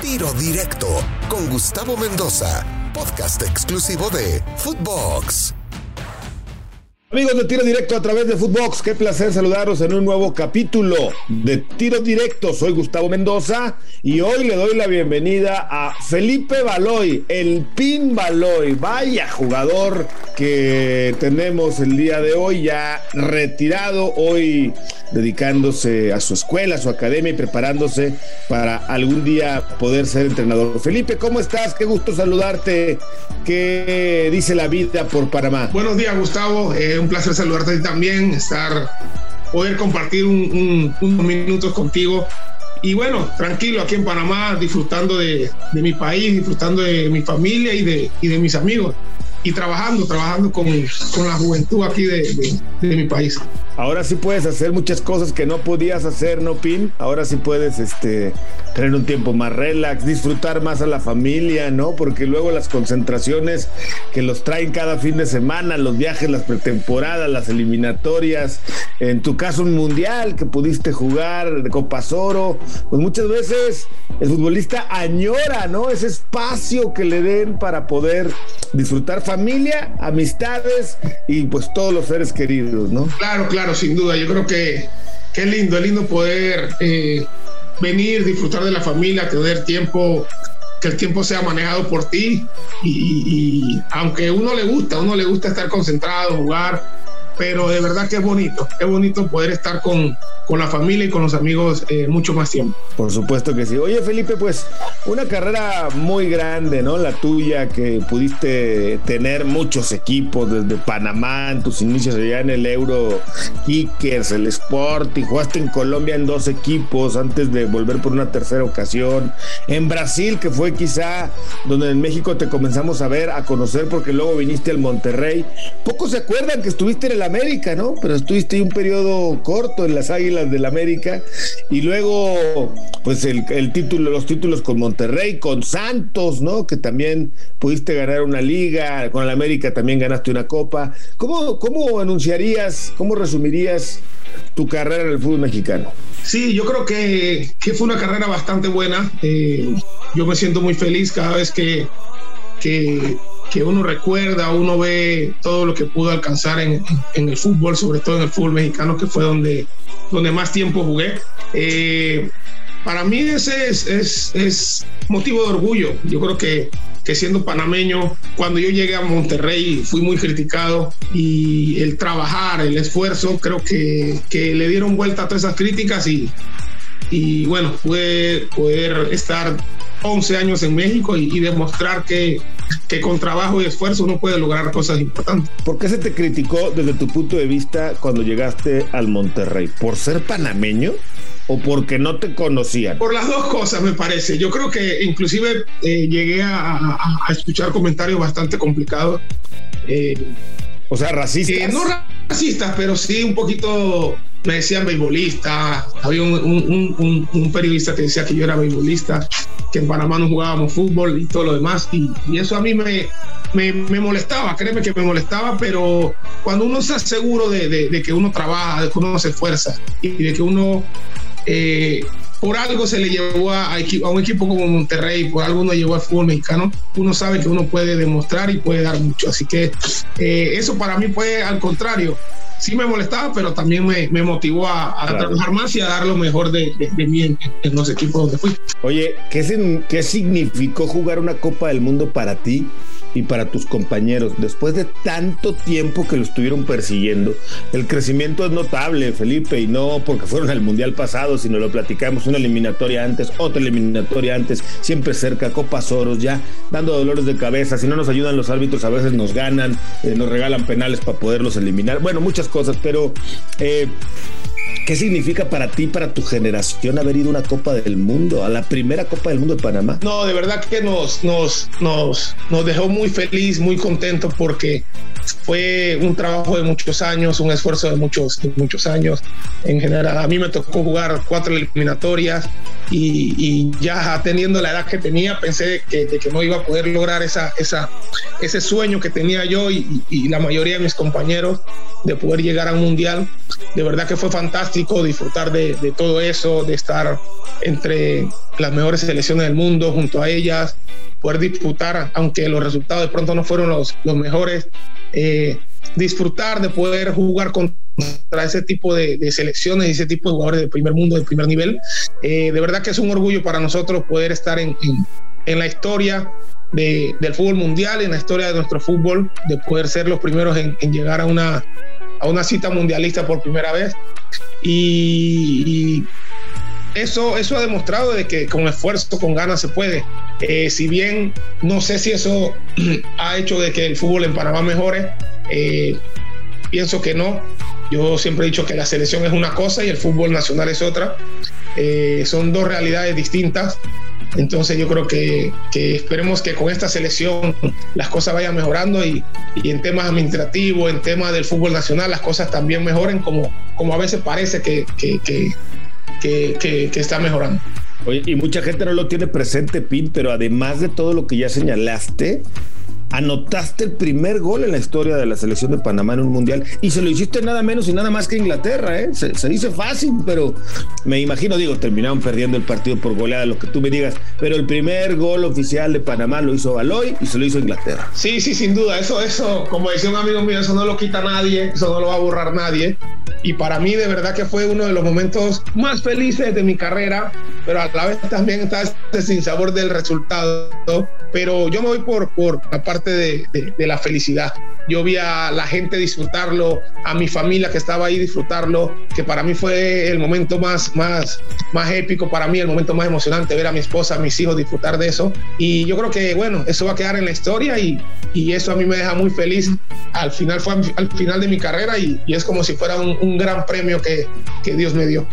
Tiro Directo con Gustavo Mendoza, podcast exclusivo de Footbox. Amigos de Tiro Directo a través de Footbox, qué placer saludaros en un nuevo capítulo de Tiro Directo. Soy Gustavo Mendoza y hoy le doy la bienvenida a Felipe Baloy, el Pin Baloy. Vaya jugador que tenemos el día de hoy, ya retirado, hoy dedicándose a su escuela, a su academia y preparándose para algún día poder ser entrenador. Felipe, ¿cómo estás? Qué gusto saludarte. ¿Qué dice la vida por Panamá? Buenos días, Gustavo. Eh, un placer saludarte también, estar, poder compartir unos minutos contigo. Y bueno, tranquilo aquí en Panamá, disfrutando de, mi país, disfrutando de mi familia y de mis amigos. Y trabajando, trabajando con, con la juventud aquí de, de mi país. Ahora sí puedes hacer muchas cosas que no podías hacer, ¿no, Pin? Ahora sí puedes este, tener un tiempo más relax, disfrutar más a la familia, ¿no? Porque luego las concentraciones que los traen cada fin de semana, los viajes, las pretemporadas, las eliminatorias, en tu caso un mundial que pudiste jugar de Copa Oro, pues muchas veces el futbolista añora, ¿no? Ese espacio que le den para poder disfrutar familia, amistades y pues todos los seres queridos, ¿no? Claro, claro sin duda. Yo creo que, es lindo, es lindo poder eh, venir, disfrutar de la familia, tener tiempo, que el tiempo sea manejado por ti. Y, y aunque uno le gusta, uno le gusta estar concentrado, jugar, pero de verdad que es bonito, es bonito poder estar con, con la familia y con los amigos eh, mucho más tiempo. Por supuesto que sí. Oye, Felipe, pues una carrera muy grande, ¿no? La tuya, que pudiste tener muchos equipos desde Panamá, en tus inicios allá en el Euro Kickers, el Sport, y jugaste en Colombia en dos equipos antes de volver por una tercera ocasión. En Brasil, que fue quizá donde en México te comenzamos a ver, a conocer, porque luego viniste al Monterrey. Pocos se acuerdan que estuviste en el América, ¿no? Pero estuviste un periodo corto en las Águilas del América y luego pues el, título, los títulos con Monterrey, con Santos, ¿no? Que también pudiste ganar una liga, con el América también ganaste una copa. ¿Cómo, cómo anunciarías, cómo resumirías tu carrera en el fútbol mexicano? Sí, yo creo que, fue una carrera bastante buena. Eh, yo me siento muy feliz cada vez que, que que uno recuerda, uno ve todo lo que pudo alcanzar en, el fútbol, sobre todo en el fútbol mexicano, que fue donde, donde más tiempo jugué. Eh, para mí ese es, es, es, motivo de orgullo. Yo creo que, que siendo panameño, cuando yo llegué a Monterrey fui muy criticado y el trabajar, el esfuerzo, creo que, que le dieron vuelta a todas esas críticas y, y bueno, pude poder estar 11 años en México y, demostrar que, que, con trabajo y esfuerzo uno puede lograr cosas importantes. ¿Por qué se te criticó desde tu punto de vista cuando llegaste al Monterrey? ¿Por ser panameño? o porque no te conocían? Por las dos cosas, me parece. Yo creo que inclusive eh, llegué a, escuchar comentarios bastante complicados. Eh, o sea, racistas. Eh, no racistas, pero sí un poquito me decían beisbolista. Había un, periodista que decía que yo era beisbolista, que en Panamá no jugábamos fútbol y todo lo demás. Y, eso a mí me, me, molestaba, créeme que me molestaba, pero cuando uno está seguro de, que uno trabaja, de que uno se esfuerza y de que uno eh, por algo se le llevó a, a, un equipo como Monterrey, por algo uno llevó al fútbol mexicano, uno sabe que uno puede demostrar y puede dar mucho. Así que eh, eso para mí fue al contrario. Sí me molestaba, pero también me, me motivó a, trabajar más y a dar lo mejor de, de, mí en, en, los equipos donde fui. Oye, ¿qué, ¿qué significó jugar una Copa del Mundo para ti? Y para tus compañeros. Después de tanto tiempo que lo estuvieron persiguiendo, el crecimiento es notable, Felipe, y no porque fueron al Mundial pasado, sino lo platicamos, una eliminatoria antes, otra eliminatoria antes, siempre cerca, Copas Oros, ya dando dolores de cabeza. Si no nos ayudan los árbitros, a veces nos ganan, eh, nos regalan penales para poderlos eliminar. Bueno, muchas cosas, pero... Eh, ¿Qué significa para ti, para tu generación, haber ido a una Copa del Mundo, a la primera Copa del Mundo de Panamá? No, de verdad que nos, nos, nos, nos dejó muy feliz, muy contento porque fue un trabajo de muchos años, un esfuerzo de muchos, muchos años. En general, a mí me tocó jugar cuatro eliminatorias y, ya teniendo la edad que tenía, pensé que, que no iba a poder lograr esa, esa, ese sueño que tenía yo y, y la mayoría de mis compañeros de poder llegar a un mundial. De verdad que fue fantástico disfrutar de, de, todo eso, de estar entre las mejores selecciones del mundo junto a ellas, poder disputar, aunque los resultados de pronto no fueron los, los mejores, eh, disfrutar de poder jugar contra ese tipo de, de, selecciones y ese tipo de jugadores de primer mundo, de primer nivel. Eh, de verdad que es un orgullo para nosotros poder estar en, en, en la historia de, del fútbol mundial, en la historia de nuestro fútbol, de poder ser los primeros en llegar a una, una cita mundialista por primera vez. Y, y, eso, eso ha demostrado de que con esfuerzo, con ganas se puede. Eh, si bien no sé si eso ha hecho de que el fútbol en Panamá mejore, eh, pienso que no. Yo siempre he dicho que la selección es una cosa y el fútbol nacional es otra. Eh, son dos realidades distintas. Entonces yo creo que, esperemos que con esta selección las cosas vayan mejorando y, en temas administrativos, en temas del fútbol nacional, las cosas también mejoren como, como a veces parece que, que, está mejorando. Y mucha gente no lo tiene presente, Pin, pero además de todo lo que ya señalaste, anotaste el primer gol en la historia de la selección de Panamá en un mundial y se lo hiciste nada menos y nada más que Inglaterra, ¿eh? Se, se, dice fácil, pero me imagino, digo, terminaron perdiendo el partido por goleada, lo que tú me digas, pero el primer gol oficial de Panamá lo hizo Baloy y se lo hizo Inglaterra. Sí, sí, sin duda, eso, eso, como decía un amigo mío, eso no lo quita nadie, eso no lo va a borrar nadie. Y para mí, de verdad que fue uno de los momentos más felices de mi carrera, pero a la vez también está ese sinsabor del resultado. Pero yo me voy por, por la parte de, de, de, la felicidad. Yo vi a la gente disfrutarlo, a mi familia que estaba ahí disfrutarlo, que para mí fue el momento más, más, más épico, para mí el momento más emocionante, ver a mi esposa, a mis hijos disfrutar de eso. Y yo creo que, bueno, eso va a quedar en la historia y, y eso a mí me deja muy feliz. Al final fue al final de mi carrera y, y es como si fuera un, un gran premio que, que Dios me dio.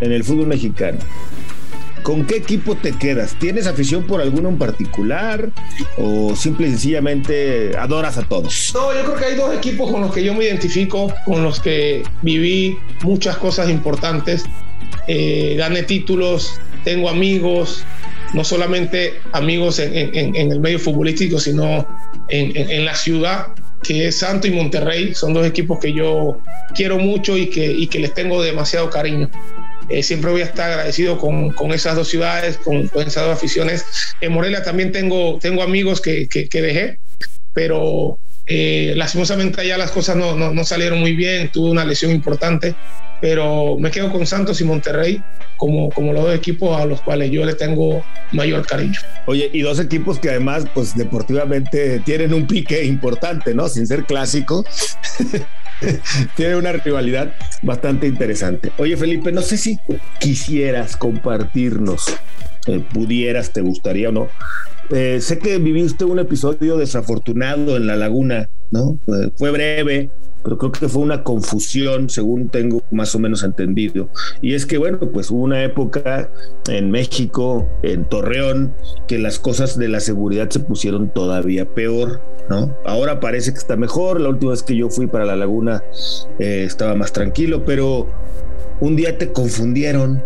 En el fútbol mexicano, ¿Con qué equipo te quedas? ¿Tienes afición por alguno en particular o simple y sencillamente adoras a todos? No, yo creo que hay dos equipos con los que yo me identifico, con los que viví muchas cosas importantes. Eh, gané títulos, tengo amigos, no solamente amigos en, el medio futbolístico, sino en, la ciudad, que es Santo y Monterrey. Son dos equipos que yo quiero mucho y que les tengo demasiado cariño. Eh, siempre voy a estar agradecido con, con esas dos ciudades, con, con, esas dos aficiones. En Morelia también tengo, tengo amigos que, que, que dejé, pero eh, lastimosamente allá las cosas no, no, no, salieron muy bien, tuve una lesión importante, pero me quedo con Santos y Monterrey como, como los dos equipos a los cuales yo le tengo mayor cariño. Oye, y dos equipos que además, pues deportivamente tienen un pique importante, ¿no? Sin ser clásico. tiene una rivalidad bastante interesante. Oye, Felipe, no sé si quisieras compartirnos, eh, pudieras, te gustaría o no. Eh, sé que viviste un episodio desafortunado en la laguna, ¿no? Eh, fue breve, pero creo que fue una confusión, según tengo más o menos entendido. Y es que, bueno, pues hubo una época en México, en Torreón, que las cosas de la seguridad se pusieron todavía peor, ¿no? Ahora parece que está mejor. La última vez que yo fui para la laguna eh, estaba más tranquilo, pero un día te confundieron.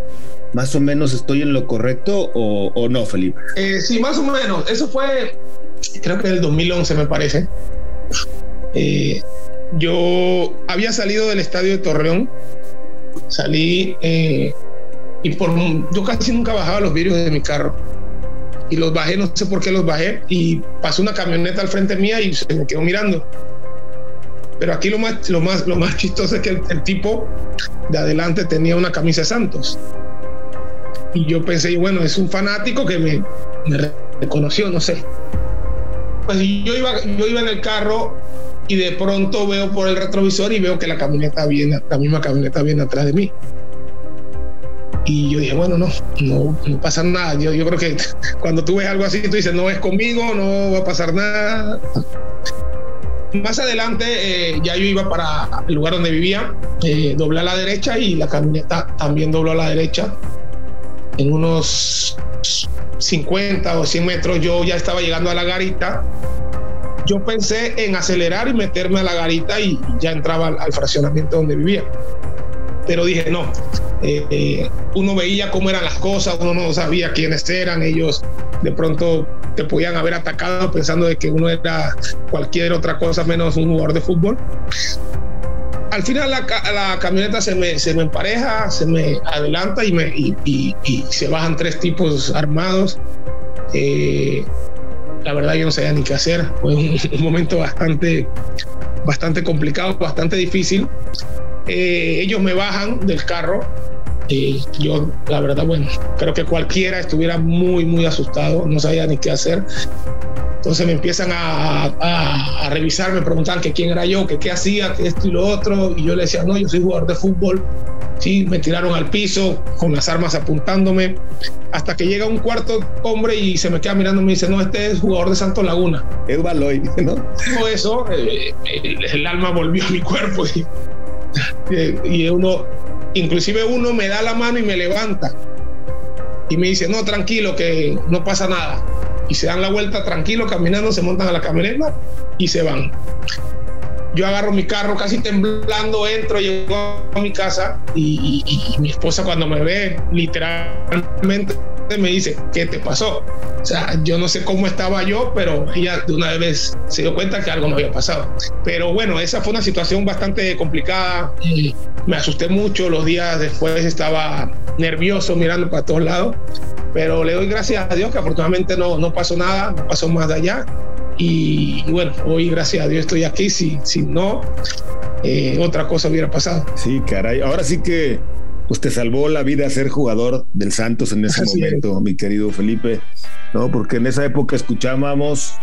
¿Más o menos estoy en lo correcto o, no, Felipe? Eh, sí, más o menos. Eso fue, creo que el 2011, me parece. Eh, yo había salido del estadio de Torreón, salí eh, y por yo casi nunca bajaba los vidrios de mi carro y los bajé, no sé por qué los bajé y pasó una camioneta al frente mía y se me quedó mirando. Pero aquí lo más, lo más, lo más chistoso es que el, tipo de adelante tenía una camisa de Santos. Y yo pensé, bueno, es un fanático que me, me reconoció, no sé. Pues yo iba, yo iba en el carro y de pronto veo por el retrovisor y veo que la camioneta viene, la misma camioneta viene atrás de mí. Y yo dije, bueno, no, no, no pasa nada. Yo, yo creo que cuando tú ves algo así, tú dices, no es conmigo, no va a pasar nada. Más adelante, eh, ya yo iba para el lugar donde vivía, eh, doblé a la derecha y la camioneta también dobló a la derecha. En unos 50 o 100 metros yo ya estaba llegando a la garita yo pensé en acelerar y meterme a la garita y ya entraba al, fraccionamiento donde vivía. Pero dije, no, eh, uno veía cómo eran las cosas, uno no sabía quiénes eran, ellos de pronto te podían haber atacado pensando de que uno era cualquier otra cosa menos un jugador de fútbol. al final la, camioneta se me, se me empareja, se me adelanta y, me, y, se bajan tres tipos armados. Eh, la verdad yo no sabía ni qué hacer. Fue un, momento bastante, bastante complicado, bastante difícil. Eh, ellos me bajan del carro. Y yo, la verdad, bueno, creo que cualquiera estuviera muy, muy asustado, no sabía ni qué hacer. Entonces me empiezan a, revisar, me preguntan que quién era yo, que qué hacía, que esto y lo otro. Y yo le decía, no, yo soy jugador de fútbol. Sí, me tiraron al piso con las armas apuntándome. Hasta que llega un cuarto hombre y se me queda mirando y me dice, no, este es jugador de Santo Laguna. Es Baloy, ¿no? Todo eso, eh, el, alma volvió a mi cuerpo. Y, y uno, inclusive uno me da la mano y me levanta. Y me dice, no, tranquilo, que no pasa nada y se dan la vuelta tranquilo, caminando, se montan a la camioneta y se van. Yo agarro mi carro casi temblando, entro, llego a mi casa y, mi esposa cuando me ve literalmente me dice, ¿qué te pasó? O sea, yo no sé cómo estaba yo, pero ella de una vez se dio cuenta que algo me había pasado. Pero bueno, esa fue una situación bastante complicada. Me asusté mucho, los días después estaba nervioso mirando para todos lados, pero le doy gracias a Dios que afortunadamente no, no pasó nada, no pasó más de allá. Y, bueno, hoy gracias a Dios estoy aquí, si, si no, eh, otra cosa hubiera pasado. Sí, caray, ahora sí que pues te salvó la vida ser jugador del Santos en ese momento, mi querido Felipe, ¿no? Porque en esa época escuchábamos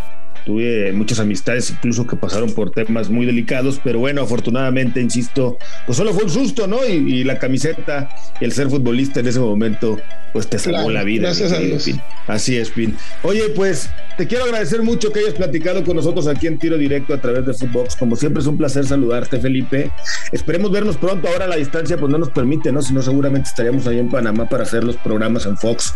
tuve muchas amistades incluso que pasaron por temas muy delicados, pero bueno, afortunadamente, insisto, pues solo fue un susto, ¿no? Y, la camiseta, el ser futbolista en ese momento, pues te salvó la vida. Gracias a Dios. Así es, Pin. Oye, pues te quiero agradecer mucho que hayas platicado con nosotros aquí en Tiro Directo a través de Footbox. Como siempre es un placer saludarte, Felipe. Esperemos vernos pronto. Ahora la distancia pues no nos permite, ¿no? Si no, seguramente estaríamos ahí en Panamá para hacer los programas en Fox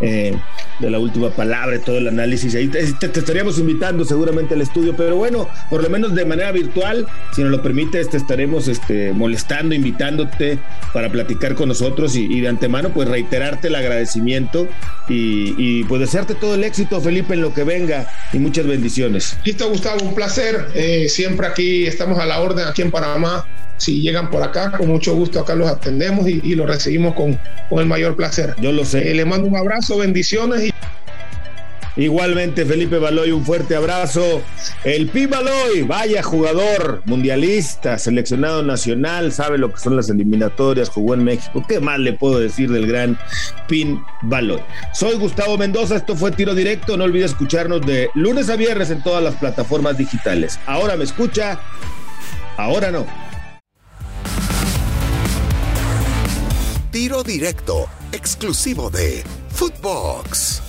eh, de la última palabra y todo el análisis. Ahí te, te estaríamos invitando seguramente al estudio, pero bueno, por lo menos de manera virtual, si nos lo permite, te estaremos este, molestando, invitándote para platicar con nosotros y, de antemano, pues reiterarte el agradecimiento y, pues desearte todo el éxito, Felipe, en lo que venga y muchas bendiciones. Listo, Gustavo, un placer. Eh, siempre aquí estamos a la orden, aquí en Panamá. Si llegan por acá, con mucho gusto acá los atendemos y, los recibimos con, con, el mayor placer. Yo lo sé. Eh, le mando un abrazo, bendiciones y Igualmente, Felipe Baloy, un fuerte abrazo. El Pi Baloy, vaya jugador, mundialista, seleccionado nacional, sabe lo que son las eliminatorias, jugó en México. ¿Qué más le puedo decir del gran Pin Baloy? Soy Gustavo Mendoza, esto fue Tiro Directo. No olvide escucharnos de lunes a viernes en todas las plataformas digitales. Ahora me escucha, ahora no. Tiro Directo, exclusivo de Footbox.